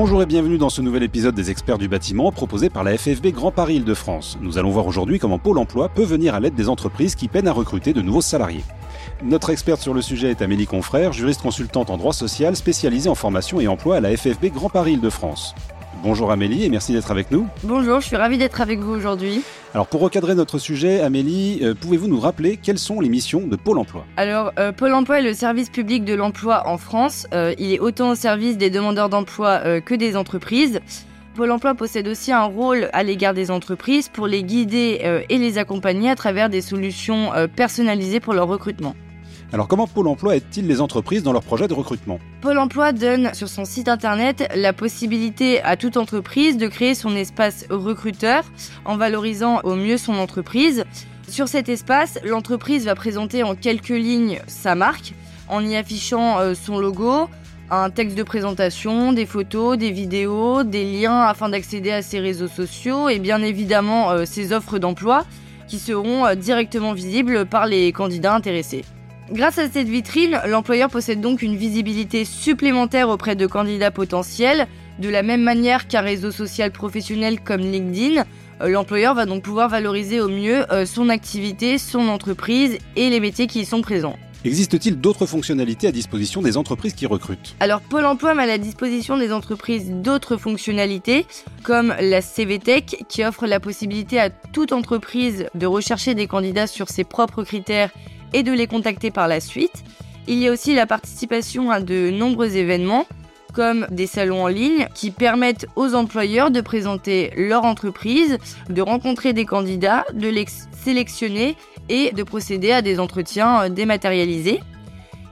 Bonjour et bienvenue dans ce nouvel épisode des experts du bâtiment proposé par la FFB Grand Paris Île-de-France. Nous allons voir aujourd'hui comment Pôle emploi peut venir à l'aide des entreprises qui peinent à recruter de nouveaux salariés. Notre experte sur le sujet est Amélie Confrère, juriste consultante en droit social spécialisée en formation et emploi à la FFB Grand Paris Île-de-France. Bonjour Amélie et merci d'être avec nous. Bonjour, je suis ravie d'être avec vous aujourd'hui. Alors pour recadrer notre sujet, Amélie, euh, pouvez-vous nous rappeler quelles sont les missions de Pôle Emploi? Alors euh, Pôle Emploi est le service public de l'emploi en France. Euh, il est autant au service des demandeurs d'emploi que des entreprises. Pôle Emploi possède aussi un rôle à l'égard des entreprises pour les guider et les accompagner à travers des solutions personnalisées pour leur recrutement. Alors comment Pôle Emploi aide-t-il les entreprises dans leur projet de recrutement? Pôle Emploi donne sur son site internet la possibilité à toute entreprise de créer son espace recruteur en valorisant au mieux son entreprise. Sur cet espace, l'entreprise va présenter en quelques lignes sa marque en y affichant euh, son logo, un texte de présentation, des photos, des vidéos, des liens afin d'accéder à ses réseaux sociaux et bien évidemment euh, ses offres d'emploi qui seront euh, directement visibles par les candidats intéressés. Grâce à cette vitrine, l'employeur possède donc une visibilité supplémentaire auprès de candidats potentiels. De la même manière qu'un réseau social professionnel comme LinkedIn, euh, l'employeur va donc pouvoir valoriser au mieux euh, son activité, son entreprise et les métiers qui y sont présents. Existe-t-il d'autres fonctionnalités à disposition des entreprises qui recrutent? Alors Pôle Emploi met à la disposition des entreprises d'autres fonctionnalités comme la CVTech qui offre la possibilité à toute entreprise de rechercher des candidats sur ses propres critères et de les contacter par la suite. Il y a aussi la participation à de nombreux événements comme des salons en ligne qui permettent aux employeurs de présenter leur entreprise, de rencontrer des candidats, de les sélectionner et de procéder à des entretiens euh, dématérialisés.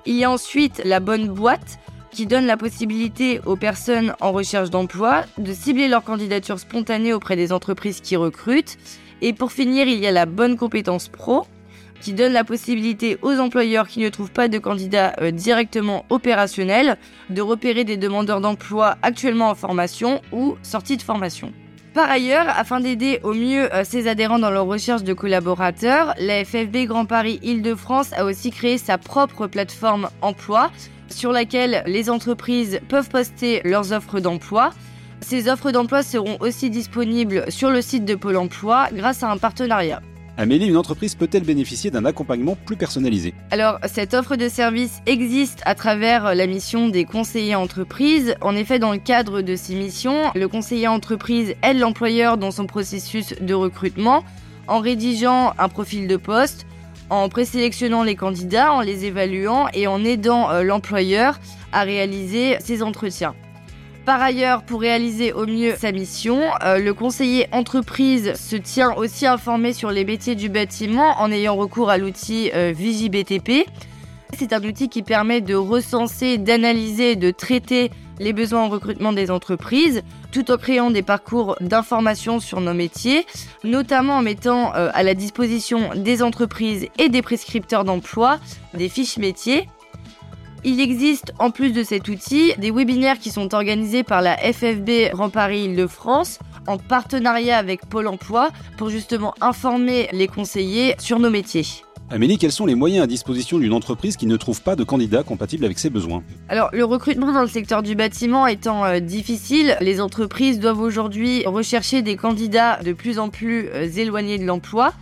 Il y a ensuite la bonne boîte qui donne la possibilité aux personnes en recherche d'emploi de cibler leur candidature spontanée auprès des entreprises qui recrutent. Et pour finir, il y a la bonne compétence pro qui donne la possibilité aux employeurs qui ne trouvent pas de candidats euh, directement opérationnels de repérer des demandeurs d'emploi actuellement en formation ou sortis de formation. Par ailleurs, afin d'aider au mieux euh, ses adhérents dans leur recherche de collaborateurs, la FFB Grand Paris Île-de-France a aussi créé sa propre plateforme emploi sur laquelle les entreprises peuvent poster leurs offres d'emploi. Ces offres d'emploi seront aussi disponibles sur le site de Pôle Emploi grâce à un partenariat. Amélie, une entreprise peut-elle bénéficier d'un accompagnement plus personnalisé? Alors, cette offre de service existe à travers la mission des conseillers entreprises. En effet, dans le cadre de ces missions, le conseiller entreprise aide l'employeur dans son processus de recrutement en rédigeant un profil de poste, en présélectionnant les candidats, en les évaluant et en aidant euh, l'employeur à réaliser ses entretiens. Par ailleurs, pour réaliser au mieux sa mission, euh, le conseiller entreprise se tient aussi informé sur les métiers du bâtiment en ayant recours à l'outil euh. C'est un outil qui permet de recenser, d'analyser, de traiter les besoins en recrutement des entreprises, tout en créant des parcours d'information sur nos métiers, notamment en mettant euh, à la disposition des entreprises et des prescripteurs d'emploi des fiches métiers il existe, en plus de cet outil, des webinaires qui sont organisés par la FFB Grand Paris Île-de-France en partenariat avec Pôle Emploi pour justement informer les conseillers sur nos métiers. Amélie, quels sont les moyens à disposition d'une entreprise qui ne trouve pas de candidat compatible avec ses besoins? Alors, le recrutement dans le secteur du bâtiment étant euh, difficile, les entreprises doivent aujourd'hui rechercher des candidats de plus en plus euh, éloignés de l'emploi.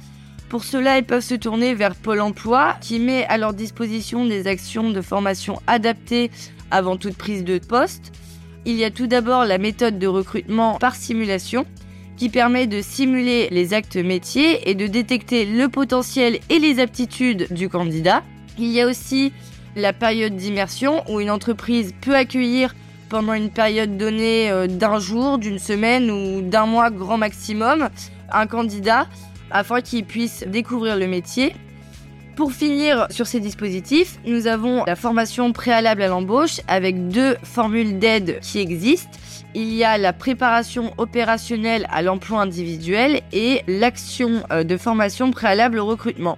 Pour cela, ils peuvent se tourner vers Pôle Emploi qui met à leur disposition des actions de formation adaptées avant toute prise de poste. Il y a tout d'abord la méthode de recrutement par simulation qui permet de simuler les actes métiers et de détecter le potentiel et les aptitudes du candidat. Il y a aussi la période d'immersion où une entreprise peut accueillir pendant une période donnée euh, d'un jour, d'une semaine ou d'un mois grand maximum un candidat afin qu'ils puissent découvrir le métier. Pour finir sur ces dispositifs, nous avons la formation préalable à l'embauche avec deux formules d'aide qui existent. Il y a la préparation opérationnelle à l'emploi individuel et l'action euh, de formation préalable au recrutement.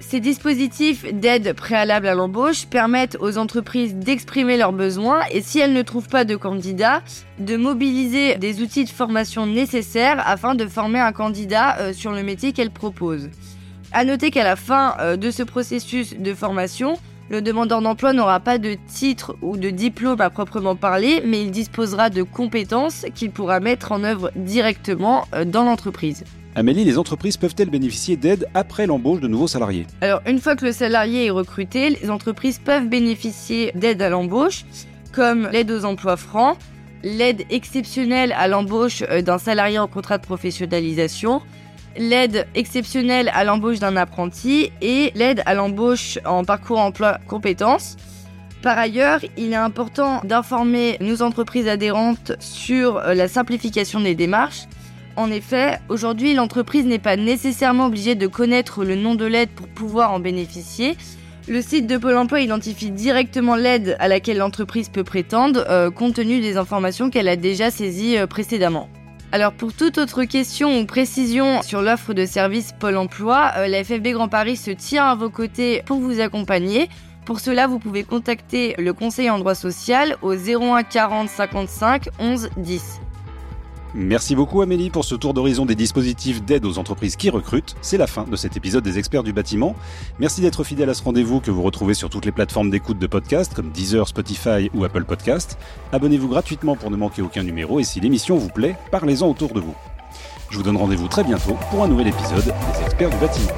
Ces dispositifs d'aide préalable à l'embauche permettent aux entreprises d'exprimer leurs besoins et si elles ne trouvent pas de candidats, de mobiliser des outils de formation nécessaires afin de former un candidat euh, sur le métier qu'elles proposent. À noter qu'à la fin euh, de ce processus de formation, Le demandeur d'emploi n'aura pas de titre ou de diplôme à proprement parler, mais il disposera de compétences qu'il pourra mettre en œuvre directement euh, dans l'entreprise. Amélie, les entreprises peuvent-elles bénéficier d'aide après l'embauche de nouveaux salariés? Alors, une fois que le salarié est recruté, les entreprises peuvent bénéficier d'aide à l'embauche, comme l'aide aux emplois francs, l'aide exceptionnelle à l'embauche euh, d'un salarié en contrat de professionnalisation, l'aide exceptionnelle à l'embauche d'un apprenti et l'aide à l'embauche en parcours emploi compétences. Par ailleurs, il est important d'informer nos entreprises adhérentes sur euh, la simplification des démarches. En effet, aujourd'hui, l'entreprise n'est pas nécessairement obligée de connaître le nom de l'aide pour pouvoir en bénéficier. Le site de Pôle Emploi identifie directement l'aide à laquelle l'entreprise peut prétendre, euh, compte tenu des informations qu'elle a déjà saisies euh, précédemment. Alors pour toute autre question ou précision sur l'offre de service Pôle Emploi, euh, la FFB Grand Paris se tient à vos côtés pour vous accompagner. Pour cela, vous pouvez contacter le conseiller en droit social au 01 40 55 11 10. Merci beaucoup Amélie pour ce tour d'horizon des dispositifs d'aide aux entreprises qui recrutent. C'est la fin de cet épisode des experts du bâtiment. Merci d'être fidèle à ce rendez-vous que vous retrouvez sur toutes les plateformes d'écoute de podcast comme Deezer, Spotify ou Apple Podcast. Abonnez-vous gratuitement pour ne manquer aucun numéro et si l'émission vous plaît, parlez-en autour de vous. Je vous donne rendez-vous très bientôt pour un nouvel épisode des experts du bâtiment.